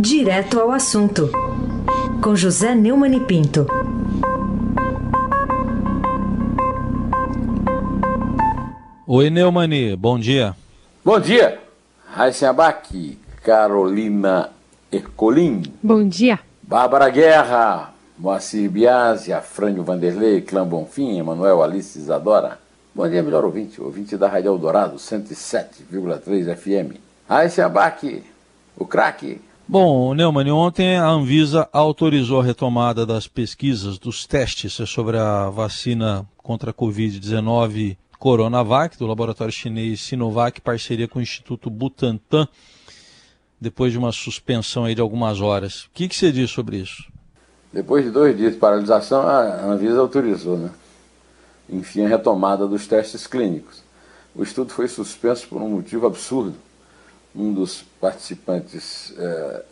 Direto ao assunto, com José Neumann e Pinto. Oi, Neumani, bom dia. Bom dia, Raíssa Abac, Carolina Ercolim. Bom dia. Bárbara Guerra, Moacir Biasi, Afrânio Vanderlei, Clã Bonfim, Emanuel Alice Isadora. Bom dia, melhor ouvinte, ouvinte da Rádio Eldorado, 107,3 FM. Raíssa Abac, o craque. Bom, Neumann, ontem a Anvisa autorizou a retomada das pesquisas, dos testes sobre a vacina contra a Covid-19 Coronavac, do laboratório chinês Sinovac, parceria com o Instituto Butantan, depois de uma suspensão aí de algumas horas. O que, que você diz sobre isso? Depois de dois dias de paralisação, a Anvisa autorizou, né? Enfim, a retomada dos testes clínicos. O estudo foi suspenso por um motivo absurdo um dos participantes é,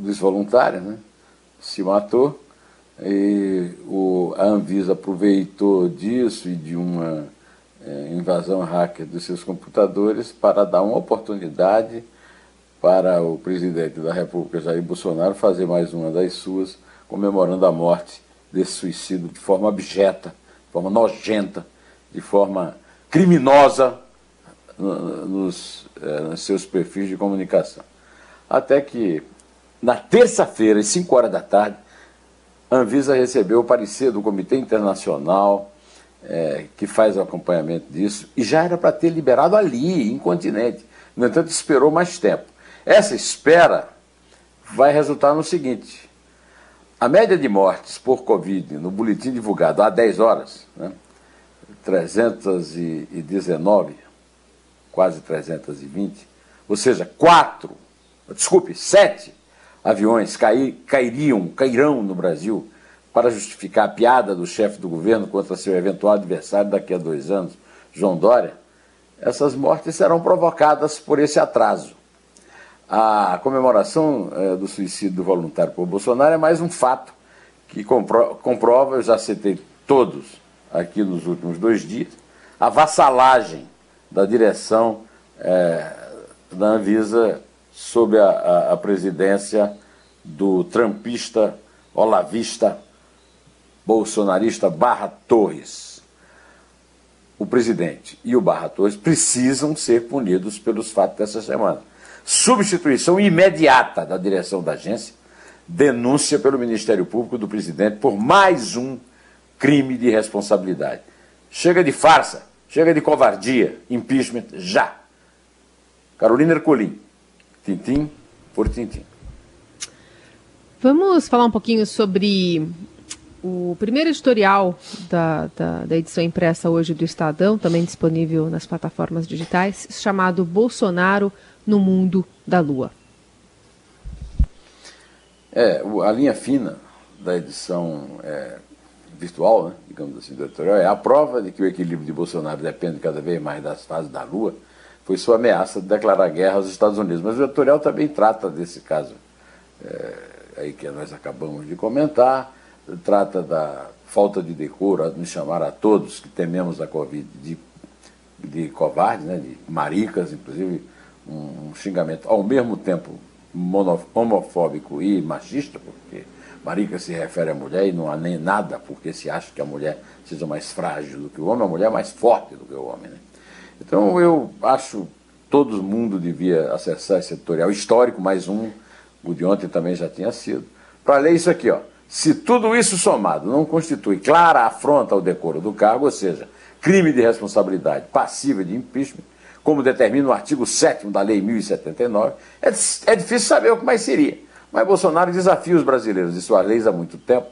dos voluntários né, se matou e o, a Anvisa aproveitou disso e de uma é, invasão hacker dos seus computadores para dar uma oportunidade para o presidente da República, Jair Bolsonaro, fazer mais uma das suas, comemorando a morte desse suicídio de forma abjeta, de forma nojenta, de forma criminosa nos, é, nos seus perfis de comunicação. Até que, na terça-feira, às 5 horas da tarde, a Anvisa recebeu o parecer do Comitê Internacional é, que faz o acompanhamento disso e já era para ter liberado ali, em continente. No entanto, esperou mais tempo. Essa espera vai resultar no seguinte: a média de mortes por Covid no boletim divulgado há 10 horas, né, 319, quase 320, ou seja, quatro, desculpe, sete aviões cair, cairiam, cairão no Brasil para justificar a piada do chefe do governo contra seu eventual adversário daqui a dois anos, João Dória, essas mortes serão provocadas por esse atraso. A comemoração eh, do suicídio do voluntário por Bolsonaro é mais um fato que compro comprova, eu já citei todos aqui nos últimos dois dias, a vassalagem da direção é, da Anvisa sob a, a, a, presidência do trampista, olavista, bolsonarista Barra Torres. O presidente e o Barra Torres precisam ser punidos pelos fatos dessa semana. Substituição imediata da direção da agência, denúncia pelo Ministério Público do presidente por mais um crime de responsabilidade. Chega de farsa. Chega de covardia, impeachment já. Carolina Ercolim, tintim por tintim. Vamos falar um pouquinho sobre o primeiro editorial da, da, da, edição impressa hoje do Estadão, também disponível nas plataformas digitais, chamado Bolsonaro no Mundo da Lua. É, a linha fina da edição é, virtual, né, digamos assim, do editorial, é a prova de que o equilíbrio de Bolsonaro depende cada vez mais das fases da Lua, foi sua ameaça de declarar guerra aos Estados Unidos. Mas o editorial também trata desse caso é, aí que nós acabamos de comentar, trata da falta de decoro, de chamar a todos que tememos a Covid de, de covardes, né, de maricas, inclusive um, um xingamento ao mesmo tempo homofóbico e machista, porque Marica se refere à mulher e não há nem nada porque se acha que a mulher seja mais frágil do que o homem, a mulher é mais forte do que o homem. Né? Então eu acho todo mundo devia acessar esse editorial histórico, mais um, o de ontem também já tinha sido, para ler isso aqui, ó. Se tudo isso somado não constitui clara afronta ao decoro do cargo, ou seja, crime de responsabilidade passiva de impeachment, como determina o artigo 7 da Lei 1079, é, é difícil saber o que mais seria. Mas Bolsonaro desafia os brasileiros e suas leis há muito tempo,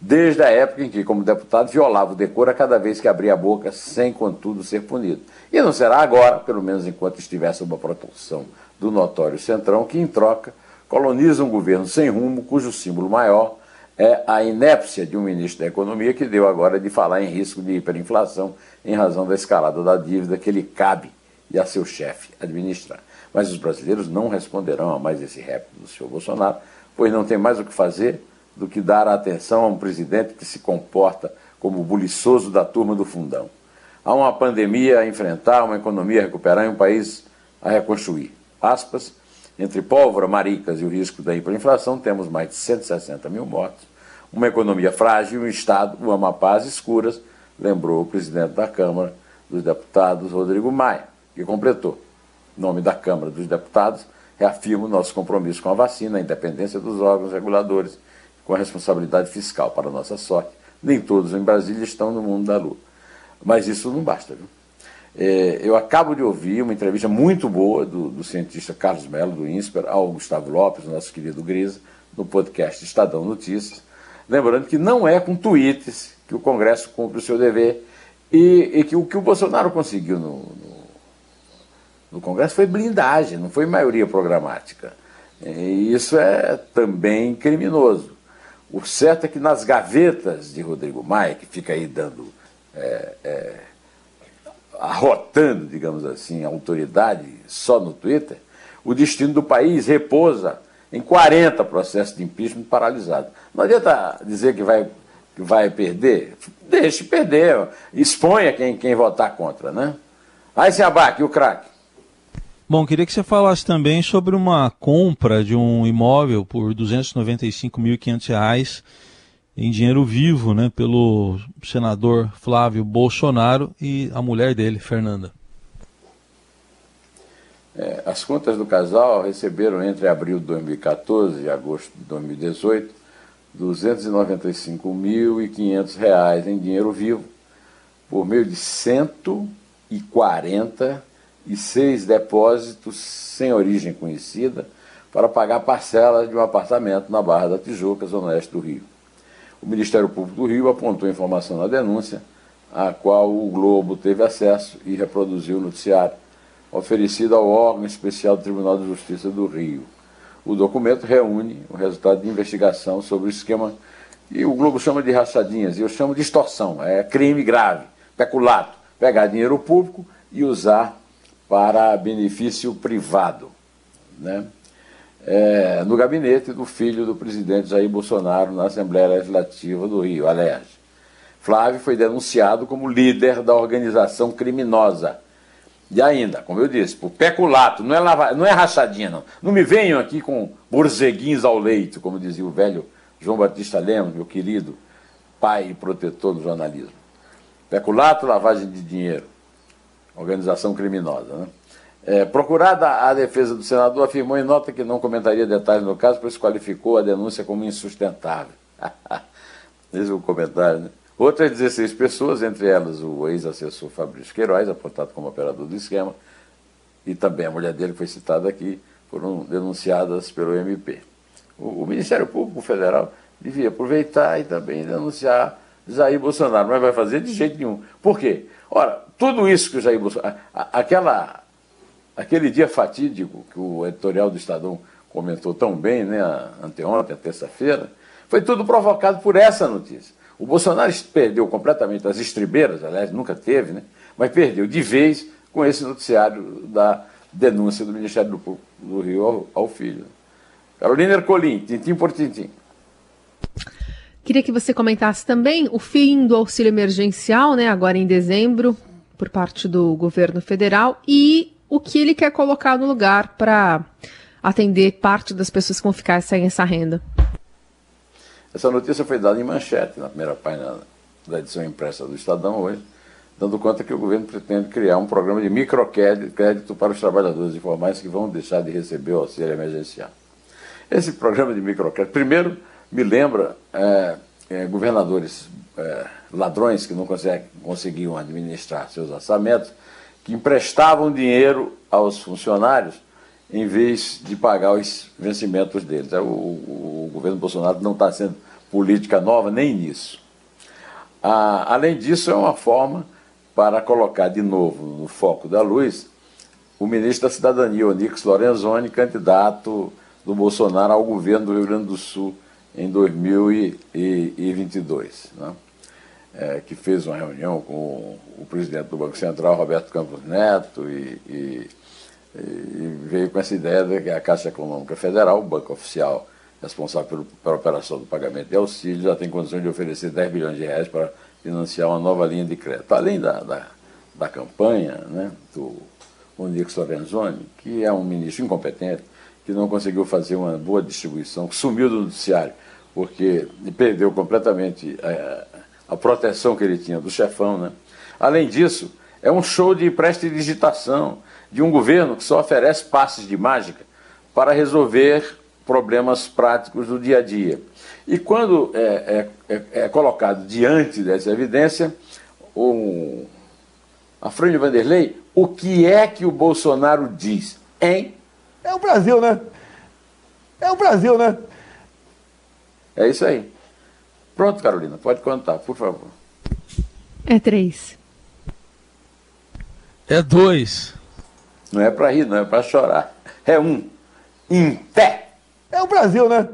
desde a época em que, como deputado, violava o decoro a cada vez que abria a boca, sem, contudo, ser punido. E não será agora, pelo menos enquanto estiver sob a proteção do notório Centrão, que, em troca, coloniza um governo sem rumo, cujo símbolo maior é a inépcia de um ministro da Economia que deu agora de falar em risco de hiperinflação em razão da escalada da dívida que lhe cabe e a seu chefe administrar. Mas os brasileiros não responderão a mais esse rap do senhor Bolsonaro, pois não tem mais o que fazer do que dar atenção a um presidente que se comporta como o buliçoso da turma do fundão. Há uma pandemia a enfrentar, uma economia a recuperar e um país a reconstruir. Aspas, Entre pólvora, maricas e o risco da hiperinflação, temos mais de 160 mil mortos, uma economia frágil um Estado, Amapá às escuras, lembrou o presidente da Câmara dos Deputados, Rodrigo Maia, que completou. Em nome da Câmara dos Deputados, reafirmo nosso compromisso com a vacina, a independência dos órgãos reguladores, com a responsabilidade fiscal. Para nossa sorte, nem todos em Brasília estão no mundo da lua. Mas isso não basta. Viu? É, eu acabo de ouvir uma entrevista muito boa do, do cientista Carlos Melo, do INSPER, ao Gustavo Lopes, nosso querido Grisa, no podcast Estadão Notícias. Lembrando que não é com tweets que o Congresso cumpre o seu dever e, e que o que o Bolsonaro conseguiu no, no, no Congresso foi blindagem, não foi maioria programática. E isso é também criminoso. O certo é que nas gavetas de Rodrigo Maia, que fica aí dando. É, é, arrotando, digamos assim, a autoridade só no Twitter, o destino do país repousa em 40 processos de impeachment paralisados. Não adianta dizer que vai, que vai perder, deixe perder, exponha quem, quem votar contra, né? Aí se abaque o craque. Bom, queria que você falasse também sobre uma compra de um imóvel por R$ 295.500 em dinheiro vivo, né, pelo senador Flávio Bolsonaro e a mulher dele, Fernanda. É, as contas do casal receberam entre abril de 2014 e agosto de 2018 R$ 295.500 em dinheiro vivo por meio de 146 depósitos sem origem conhecida para pagar parcela de um apartamento na Barra da Tijuca, zona oeste do Rio. O Ministério Público do Rio apontou informação na denúncia, a qual o Globo teve acesso e reproduziu o noticiário, oferecido ao órgão especial do Tribunal de Justiça do Rio. O documento reúne o resultado de investigação sobre o esquema que o Globo chama de rachadinhas, e eu chamo de extorsão, é crime grave, peculato, pegar dinheiro público e usar para benefício privado. Né? é, no gabinete do filho do presidente Jair Bolsonaro na Assembleia Legislativa do Rio, aliás. Flávio foi denunciado como líder da organização criminosa. E ainda, como eu disse, por peculato, não é, lava, não é rachadinha, não. Não me venham aqui com borzeguins ao leito, como dizia o velho João Batista Lemos, meu querido pai e protetor do jornalismo. Peculato, lavagem de dinheiro, organização criminosa. Né? É, procurada a defesa do senador afirmou em nota que não comentaria detalhes no caso, pois qualificou a denúncia como insustentável. Esse é o comentário, né? Outras 16 pessoas, entre elas o ex-assessor Fabrício Queiroz, apontado como operador do esquema, e também a mulher dele, que foi citada aqui, foram denunciadas pelo MP. O, o Ministério Público Federal devia aproveitar e também denunciar Jair Bolsonaro, mas vai fazer de jeito nenhum. Por quê? Ora, tudo isso que o Jair Bolsonaro. Aquela Aquele dia fatídico que o editorial do Estadão comentou tão bem, né, anteontem, terça-feira, foi tudo provocado por essa notícia. O Bolsonaro perdeu completamente as estribeiras, aliás, nunca teve, né, mas perdeu de vez com esse noticiário da denúncia do Ministério do, do Rio ao, ao filho. Carolina Ercolim, tintim por tintim. Queria que você comentasse também o fim do auxílio emergencial, né, agora em dezembro, por parte do governo federal, e o que ele quer colocar no lugar para atender parte das pessoas que vão ficar sem essa renda. Essa notícia foi dada em manchete na primeira página da edição impressa do Estadão hoje, dando conta que o governo pretende criar um programa de microcrédito para os trabalhadores informais que vão deixar de receber o auxílio emergencial. Esse programa de microcrédito, primeiro, me lembra é, é, governadores é, ladrões que não conseguiam administrar seus orçamentos que emprestavam dinheiro aos funcionários em vez de pagar os vencimentos deles. O, o, o governo Bolsonaro não está sendo política nova nem nisso. Ah, além disso, é uma forma para colocar de novo no foco da luz o ministro da Cidadania, Onix Lorenzoni, candidato do Bolsonaro ao governo do Rio Grande do Sul em 2022. Né? é, que fez uma reunião com o presidente do Banco Central, Roberto Campos Neto, e, e, e veio com essa ideia de que a Caixa Econômica Federal, o banco oficial responsável pelo, pela operação do pagamento de auxílio, já tem condições de oferecer 10 bilhões de reais para financiar uma nova linha de crédito. Além da, da, da campanha né, do Onix Lorenzoni, que é um ministro incompetente, que não conseguiu fazer uma boa distribuição, sumiu do noticiário, porque perdeu completamente a, a proteção que ele tinha do chefão. Né? Além disso, é um show de prestidigitação de um governo que só oferece passes de mágica para resolver problemas práticos do dia a dia. E quando é, é, é, é colocado diante dessa evidência, o, a Frânio Vanderlei, o que é que o Bolsonaro diz? Hein? É o Brasil, né? É o Brasil, né? É isso aí. Pronto, Carolina, pode contar, por favor. É três. É dois. Não é para rir, não é para chorar. É um. Em pé. É o Brasil, né?